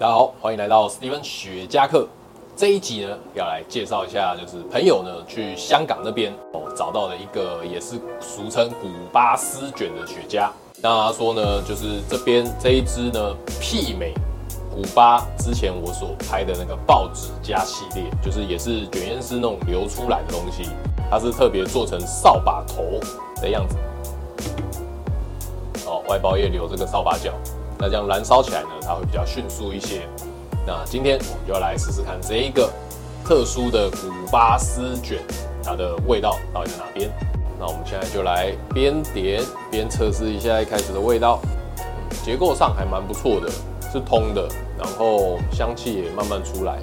大家好，欢迎来到史蒂芬雪茄客。这一集呢，要来介绍一下，就是朋友呢去香港那边哦找到了一个也是俗称古巴丝卷的雪茄。那他说呢，就是这边这一支呢，媲美古巴之前我所拍的那个报纸夹系列，就是也是卷烟丝那种流出来的东西。它是特别做成扫把头的样子，哦，外包叶留这个扫把角。那这样燃烧起来呢，它会比较迅速一些。那今天我们就要来试试看这一个特殊的古巴丝卷，它的味道到底在哪边？那我们现在就来边点边测试一下一开始的味道。结构上还蛮不错的，是通的，然后香气也慢慢出来。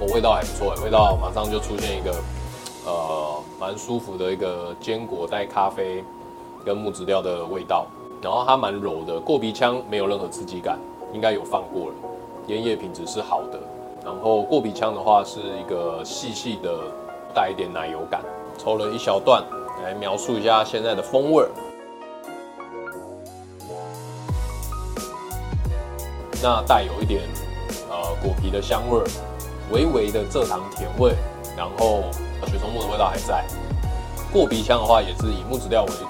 哦，味道还不错，味道马上就出现一个。呃，蛮舒服的一个坚果带咖啡跟木质调的味道，然后它蛮柔的，过鼻腔没有任何刺激感，应该有放过了，烟叶品质是好的，然后过鼻腔的话是一个细细的带一点奶油感，抽了一小段来描述一下现在的风味，那带有一点呃果皮的香味，微微的蔗糖甜味，然后。雪松木的味道还在，过鼻腔的话也是以木质调为主。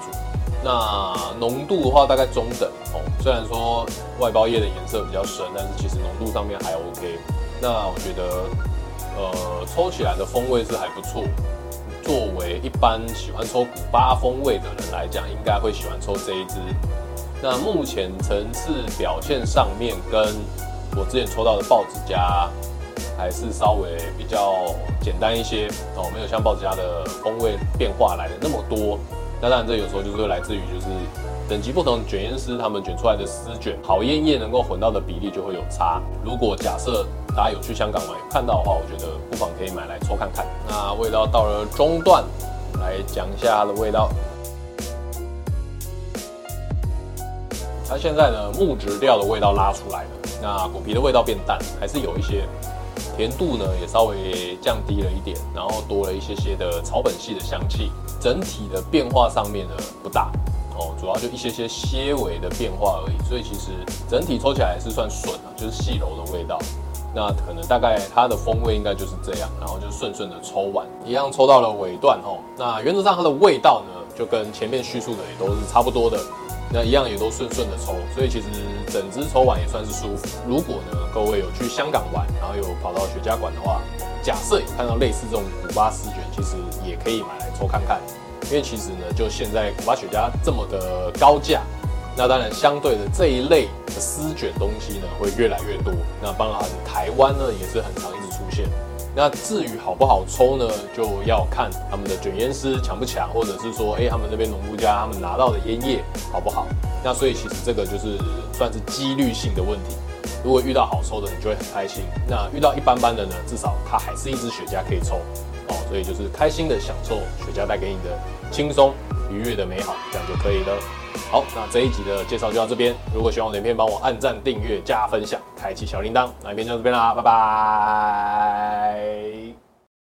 那浓度的话大概中等哦，虽然说外包叶的颜色比较深，但是其实浓度上面还 OK。那我觉得，呃，抽起来的风味是还不错。作为一般喜欢抽古巴风味的人来讲，应该会喜欢抽这一支。那目前层次表现上面，跟我之前抽到的报纸夹。还是稍微比较简单一些哦，没有像报纸家的风味变化来的那么多。那当然，这有时候就是来自于就是等级不同，卷烟师他们卷出来的丝卷好烟叶能够混到的比例就会有差。如果假设大家有去香港玩看到的话，我觉得不妨可以买来抽看看。那味道到了中段，来讲一下它的味道。它现在呢，木质调的味道拉出来了，那果皮的味道变淡，还是有一些。甜度呢也稍微降低了一点，然后多了一些些的草本系的香气，整体的变化上面呢不大哦，主要就一些些些微的变化而已，所以其实整体抽起来是算顺啊，就是细柔的味道。那可能大概它的风味应该就是这样，然后就顺顺的抽完，一样抽到了尾段哦。那原则上它的味道呢，就跟前面叙述的也都是差不多的。那一样也都顺顺的抽，所以其实整支抽完也算是舒服。如果呢各位有去香港玩，然后有跑到雪茄馆的话，假设有看到类似这种古巴丝卷，其实也可以买来抽看看。因为其实呢，就现在古巴雪茄这么的高价，那当然相对的这一类的丝卷东西呢会越来越多。那当然台湾呢也是很常一直出现。那至于好不好抽呢，就要看他们的卷烟师强不强，或者是说，哎，他们那边农夫家他们拿到的烟叶好不好？那所以其实这个就是算是几率性的问题。如果遇到好抽的，你就会很开心；那遇到一般般的呢，至少它还是一支雪茄可以抽哦。所以就是开心的享受雪茄带给你的轻松愉悦的美好，这样就可以了。好，那这一集的介绍就到这边。如果喜欢我的影片，帮我按赞、订阅、加分享、开启小铃铛。那影片就到这边啦，拜拜。